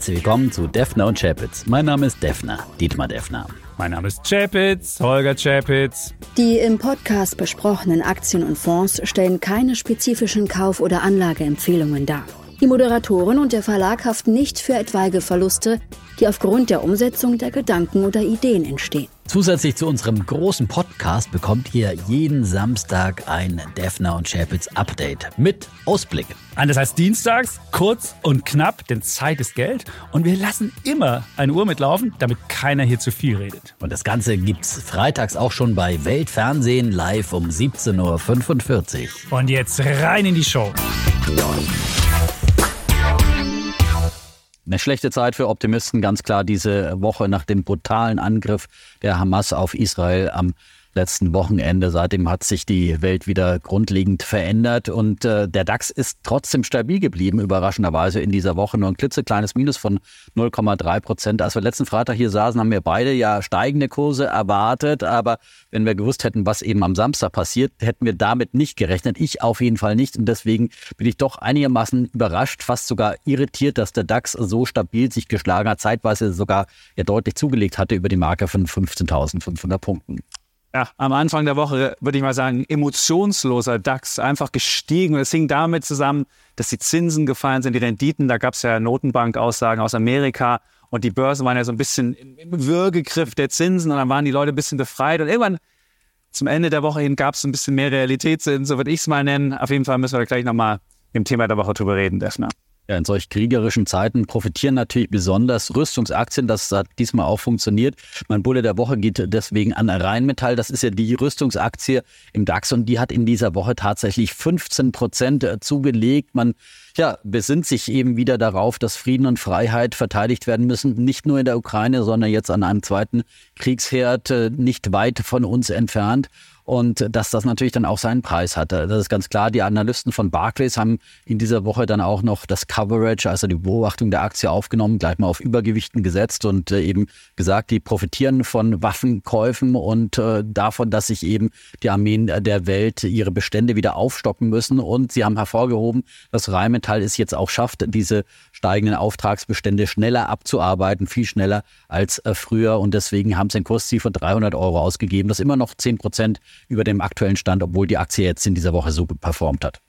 herzlich willkommen zu Defner und Chapitz. Mein Name ist Defner, Dietmar Defner. Mein Name ist Chapitz, Holger Chapitz. Die im Podcast besprochenen Aktien und Fonds stellen keine spezifischen Kauf- oder Anlageempfehlungen dar. Die Moderatoren und der Verlag haften nicht für etwaige Verluste, die aufgrund der Umsetzung der Gedanken oder Ideen entstehen. Zusätzlich zu unserem großen Podcast bekommt ihr jeden Samstag ein Defner und Chapitz Update mit Ausblick. Das heißt dienstags, kurz und knapp, denn Zeit ist Geld. Und wir lassen immer eine Uhr mitlaufen, damit keiner hier zu viel redet. Und das Ganze gibt's freitags auch schon bei Weltfernsehen live um 17.45 Uhr. Und jetzt rein in die Show. Eine schlechte Zeit für Optimisten, ganz klar diese Woche nach dem brutalen Angriff der Hamas auf Israel am letzten Wochenende. Seitdem hat sich die Welt wieder grundlegend verändert und äh, der DAX ist trotzdem stabil geblieben, überraschenderweise in dieser Woche. Nur ein klitzekleines Minus von 0,3 Prozent. Als wir letzten Freitag hier saßen, haben wir beide ja steigende Kurse erwartet. Aber wenn wir gewusst hätten, was eben am Samstag passiert, hätten wir damit nicht gerechnet. Ich auf jeden Fall nicht. Und deswegen bin ich doch einigermaßen überrascht, fast sogar irritiert, dass der DAX so stabil sich geschlagen hat, zeitweise sogar ja deutlich zugelegt hatte über die Marke von 15.500 Punkten ja, am Anfang der Woche würde ich mal sagen, emotionsloser DAX, einfach gestiegen. Und es hing damit zusammen, dass die Zinsen gefallen sind, die Renditen. Da gab es ja Notenbankaussagen aus Amerika und die Börsen waren ja so ein bisschen im Würgegriff der Zinsen und dann waren die Leute ein bisschen befreit. Und irgendwann zum Ende der Woche hin gab es ein bisschen mehr Realitätssinn, so würde ich es mal nennen. Auf jeden Fall müssen wir gleich nochmal im Thema der Woche drüber reden, Defner. Ja, in solch kriegerischen Zeiten profitieren natürlich besonders Rüstungsaktien. Das hat diesmal auch funktioniert. Mein Bulle der Woche geht deswegen an Rheinmetall. Das ist ja die Rüstungsaktie im DAX und die hat in dieser Woche tatsächlich 15 Prozent zugelegt. Man ja, besinnt sich eben wieder darauf, dass Frieden und Freiheit verteidigt werden müssen. Nicht nur in der Ukraine, sondern jetzt an einem zweiten Kriegsherd äh, nicht weit von uns entfernt und dass das natürlich dann auch seinen Preis hatte. Das ist ganz klar. Die Analysten von Barclays haben in dieser Woche dann auch noch das Coverage, also die Beobachtung der Aktie aufgenommen, gleich mal auf Übergewichten gesetzt und äh, eben gesagt, die profitieren von Waffenkäufen und äh, davon, dass sich eben die Armeen der Welt ihre Bestände wieder aufstocken müssen. Und sie haben hervorgehoben, dass Rheinmetall es jetzt auch schafft, diese steigenden Auftragsbestände schneller abzuarbeiten, viel schneller als äh, früher. Und deswegen haben sie ein Kursziel von 300 Euro ausgegeben. Das ist immer noch 10 Prozent über dem aktuellen Stand, obwohl die Aktie jetzt in dieser Woche so gut performt hat.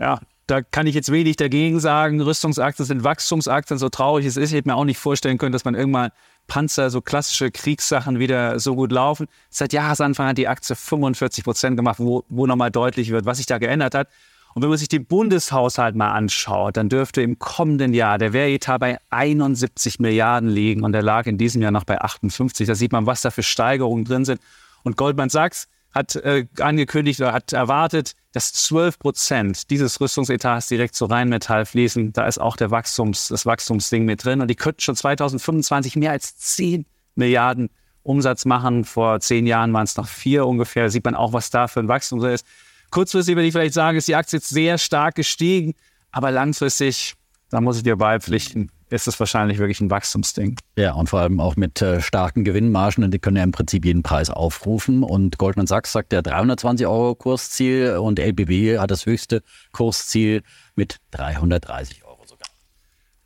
Ja, da kann ich jetzt wenig dagegen sagen. Rüstungsaktien sind Wachstumsaktien, so traurig es ist. Ich hätte mir auch nicht vorstellen können, dass man irgendwann Panzer, so klassische Kriegssachen wieder so gut laufen. Seit Jahresanfang hat die Aktie 45 Prozent gemacht, wo, wo nochmal deutlich wird, was sich da geändert hat. Und wenn man sich den Bundeshaushalt mal anschaut, dann dürfte im kommenden Jahr der Wehretat bei 71 Milliarden liegen und der lag in diesem Jahr noch bei 58. Da sieht man, was da für Steigerungen drin sind. Und Goldman Sachs hat äh, angekündigt oder hat erwartet, dass 12 Prozent dieses Rüstungsetats direkt zu Rheinmetall fließen. Da ist auch der Wachstums, das Wachstumsding mit drin. Und die könnten schon 2025 mehr als 10 Milliarden Umsatz machen. Vor zehn Jahren waren es noch vier ungefähr. Da sieht man auch, was da für ein Wachstum ist. Kurzfristig würde ich vielleicht sagen, ist die Aktie jetzt sehr stark gestiegen. Aber langfristig, da muss ich dir beipflichten, ist es wahrscheinlich wirklich ein Wachstumsding. Ja, und vor allem auch mit äh, starken Gewinnmargen, die können ja im Prinzip jeden Preis aufrufen. Und Goldman Sachs sagt ja 320 Euro Kursziel und LBW hat das höchste Kursziel mit 330 Euro sogar.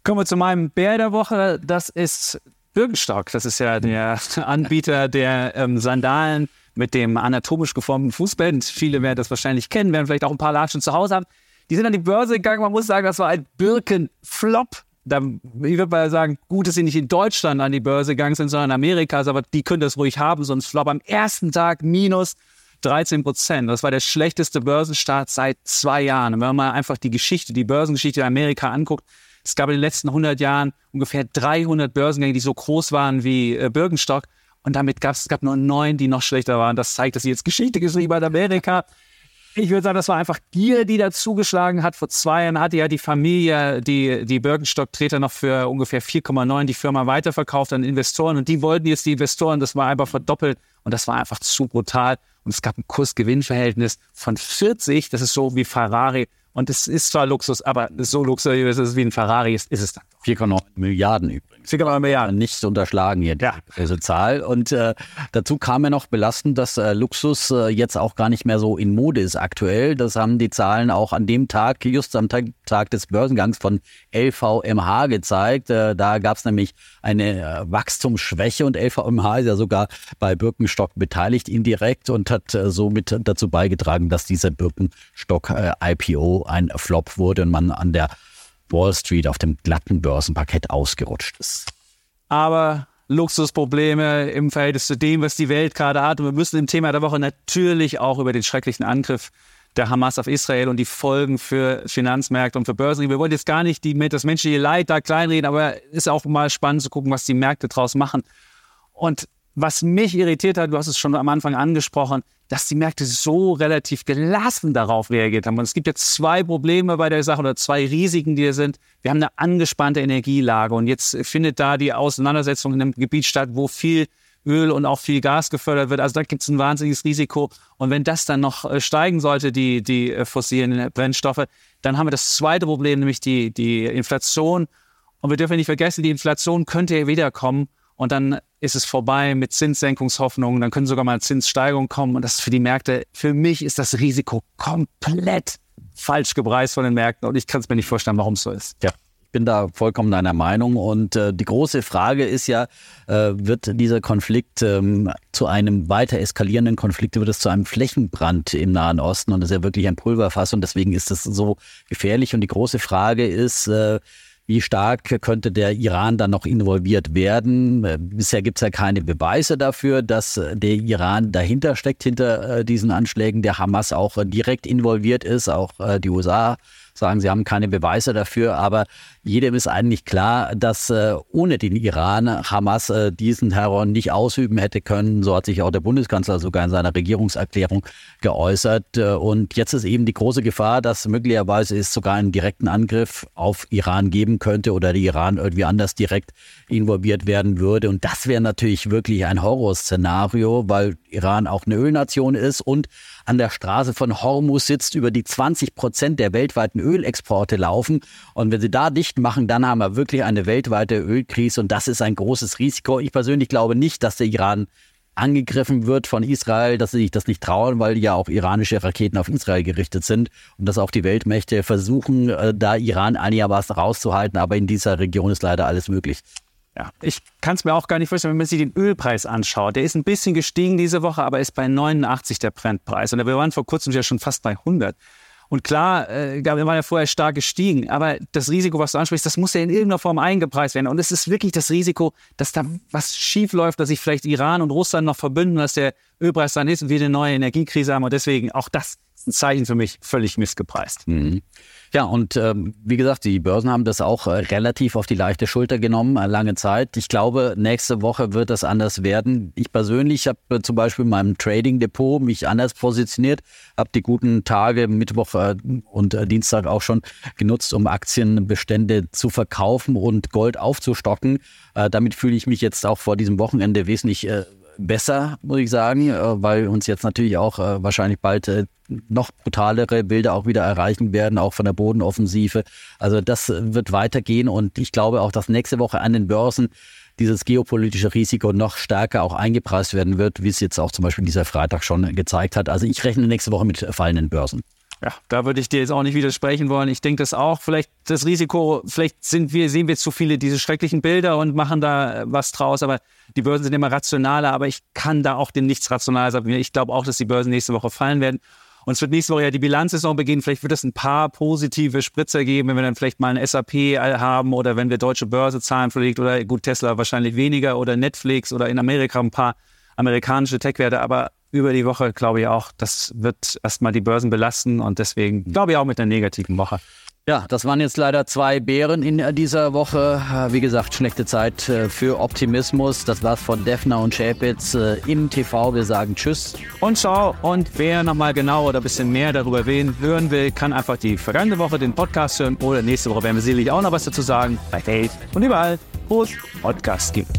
Kommen wir zu meinem Bär der Woche. Das ist Birkenstock. Das ist ja der Anbieter der ähm, Sandalen mit dem anatomisch geformten Fußband. Viele werden das wahrscheinlich kennen, werden vielleicht auch ein paar Latschen zu Hause haben. Die sind an die Börse gegangen. Man muss sagen, das war ein Birkenflop da, ich würde mal sagen, gut, dass sie nicht in Deutschland an die Börse gegangen sind, sondern in Amerika, aber die können das ruhig haben, sonst flop am ersten Tag minus 13 Prozent. Das war der schlechteste Börsenstart seit zwei Jahren. Und wenn man einfach die Geschichte, die Börsengeschichte in Amerika anguckt, es gab in den letzten 100 Jahren ungefähr 300 Börsengänge, die so groß waren wie äh, Birkenstock. Und damit gab es gab nur neun, die noch schlechter waren. Das zeigt, dass sie jetzt Geschichte geschrieben hat Amerika. Ich würde sagen, das war einfach Gier, die da zugeschlagen hat. Vor zwei Jahren hatte ja die Familie, die, die Birkenstock-Treter noch für ungefähr 4,9 die Firma weiterverkauft an Investoren und die wollten jetzt die Investoren, das war einfach verdoppelt und das war einfach zu brutal. Und es gab ein Kurs-Gewinn-Verhältnis von 40, das ist so wie Ferrari und es ist zwar Luxus, aber so luxuriös ist es wie ein Ferrari ist, ist es dann 4,9 Milliarden übrigens. 4,9 Milliarden. Nicht zu unterschlagen hier, Ja. diese Zahl. Und äh, dazu kam ja noch belastend, dass äh, Luxus äh, jetzt auch gar nicht mehr so in Mode ist aktuell. Das haben die Zahlen auch an dem Tag, just am Tag, Tag des Börsengangs von LVMH gezeigt. Äh, da gab es nämlich eine äh, Wachstumsschwäche und LVMH ist ja sogar bei Birkenstock beteiligt indirekt und hat äh, somit dazu beigetragen, dass dieser Birkenstock IPO ein Flop wurde und man an der Wall Street auf dem glatten Börsenparkett ausgerutscht ist. aber Luxusprobleme im Verhältnis zu dem, was die Welt gerade hat. Und wir müssen im Thema der Woche natürlich auch über den schrecklichen Angriff der Hamas auf Israel und die Folgen für Finanzmärkte und für Börsen. Wir wollen jetzt gar nicht die, das menschliche Leid da kleinreden, aber es ist auch mal spannend zu gucken, was die Märkte draus machen. Und was mich irritiert hat, du hast es schon am Anfang angesprochen, dass die Märkte so relativ gelassen darauf reagiert haben. Und es gibt jetzt zwei Probleme bei der Sache oder zwei Risiken, die da sind. Wir haben eine angespannte Energielage und jetzt findet da die Auseinandersetzung in einem Gebiet statt, wo viel Öl und auch viel Gas gefördert wird. Also da gibt es ein wahnsinniges Risiko. Und wenn das dann noch äh, steigen sollte, die, die äh, fossilen Brennstoffe, dann haben wir das zweite Problem, nämlich die, die Inflation. Und wir dürfen nicht vergessen, die Inflation könnte ja wiederkommen. Und dann ist es vorbei mit Zinssenkungshoffnungen. Dann können sogar mal Zinssteigerungen kommen. Und das ist für die Märkte, für mich ist das Risiko komplett falsch gepreist von den Märkten. Und ich kann es mir nicht vorstellen, warum es so ist. Ja. Ich bin da vollkommen deiner Meinung. Und äh, die große Frage ist ja, äh, wird dieser Konflikt ähm, zu einem weiter eskalierenden Konflikt, wird es zu einem Flächenbrand im Nahen Osten? Und das ist ja wirklich ein Pulverfass und deswegen ist es so gefährlich. Und die große Frage ist, äh, wie stark könnte der Iran dann noch involviert werden? Äh, Bisher gibt es ja keine Beweise dafür, dass äh, der Iran dahinter steckt, hinter äh, diesen Anschlägen, der Hamas auch direkt involviert ist. Auch die USA sagen, sie haben keine Beweise dafür, aber jedem ist eigentlich klar, dass äh, ohne den Iran Hamas äh, diesen Terror nicht ausüben hätte können. So hat sich auch der Bundeskanzler sogar in seiner Regierungserklärung geäußert. Äh, und jetzt ist eben die große Gefahr, dass möglicherweise es sogar einen direkten Angriff auf Iran geben könnte oder der Iran irgendwie anders direkt involviert werden würde. Und das wäre natürlich wirklich ein Horrorszenario, weil Iran auch eine Ölnation ist und an der Straße von Hormuz sitzt, über die 20 Prozent der weltweiten Ölexporte laufen. Und wenn sie da dicht machen, dann haben wir wirklich eine weltweite Ölkrise und das ist ein großes Risiko. Ich persönlich glaube nicht, dass der Iran angegriffen wird von Israel, dass sie sich das nicht trauen, weil ja auch iranische Raketen auf Israel gerichtet sind und dass auch die Weltmächte versuchen, äh, da Iran einigermaßen rauszuhalten. Aber in dieser Region ist leider alles möglich. Ja, ich kann es mir auch gar nicht vorstellen, wenn man sich den Ölpreis anschaut. Der ist ein bisschen gestiegen diese Woche, aber ist bei 89 der Brennpreis. Und wir waren vor kurzem ja schon fast bei 100. Und klar, äh, wir waren ja vorher stark gestiegen, aber das Risiko, was du ansprichst, das muss ja in irgendeiner Form eingepreist werden. Und es ist wirklich das Risiko, dass da was schief läuft, dass sich vielleicht Iran und Russland noch verbünden, dass der Ölpreis dann ist und wir eine neue Energiekrise haben. Und deswegen auch das ist ein Zeichen für mich völlig missgepreist. Mhm. Ja, und ähm, wie gesagt, die Börsen haben das auch äh, relativ auf die leichte Schulter genommen, äh, lange Zeit. Ich glaube, nächste Woche wird das anders werden. Ich persönlich habe äh, zum Beispiel in meinem Trading-Depot mich anders positioniert, habe die guten Tage Mittwoch äh, und äh, Dienstag auch schon genutzt, um Aktienbestände zu verkaufen und Gold aufzustocken. Äh, damit fühle ich mich jetzt auch vor diesem Wochenende wesentlich besser, muss ich sagen, äh, weil uns jetzt natürlich auch äh, wahrscheinlich bald äh, noch brutalere Bilder auch wieder erreichen werden, auch von der Bodenoffensive. Also das wird weitergehen und ich glaube auch, dass nächste Woche an den Börsen dieses geopolitische Risiko noch stärker auch eingepreist werden wird, wie es jetzt auch zum Beispiel dieser Freitag schon gezeigt hat. Also ich rechne nächste Woche mit fallenden Börsen. Ja, da würde ich dir jetzt auch nicht widersprechen wollen. Ich denke das auch. Vielleicht das Risiko, vielleicht sind wir, sehen wir zu viele diese schrecklichen Bilder und machen da äh, was draus. Aber die Börsen sind immer rationaler. Aber ich kann da auch dem nichts rational sagen. Ich glaube auch, dass die Börsen nächste Woche fallen werden. Und es wird nächste Woche ja die Bilanzsaison beginnen. Vielleicht wird es ein paar positive Spritzer geben, wenn wir dann vielleicht mal ein SAP haben oder wenn wir deutsche Börse zahlen vielleicht oder gut Tesla wahrscheinlich weniger oder Netflix oder in Amerika ein paar amerikanische Tech-Werte. Aber über die Woche glaube ich auch, das wird erstmal die Börsen belasten und deswegen glaube ich auch mit einer negativen Woche. Ja, das waren jetzt leider zwei Bären in dieser Woche. Wie gesagt, schlechte Zeit äh, für Optimismus. Das war's von Defner und Schäpitz äh, im TV. Wir sagen Tschüss. Und ciao. Und wer nochmal genau oder ein bisschen mehr darüber hören will, kann einfach die vergangene Woche den Podcast hören oder nächste Woche werden wir sicherlich auch noch was dazu sagen. Bei Dave und überall, wo es Podcasts gibt.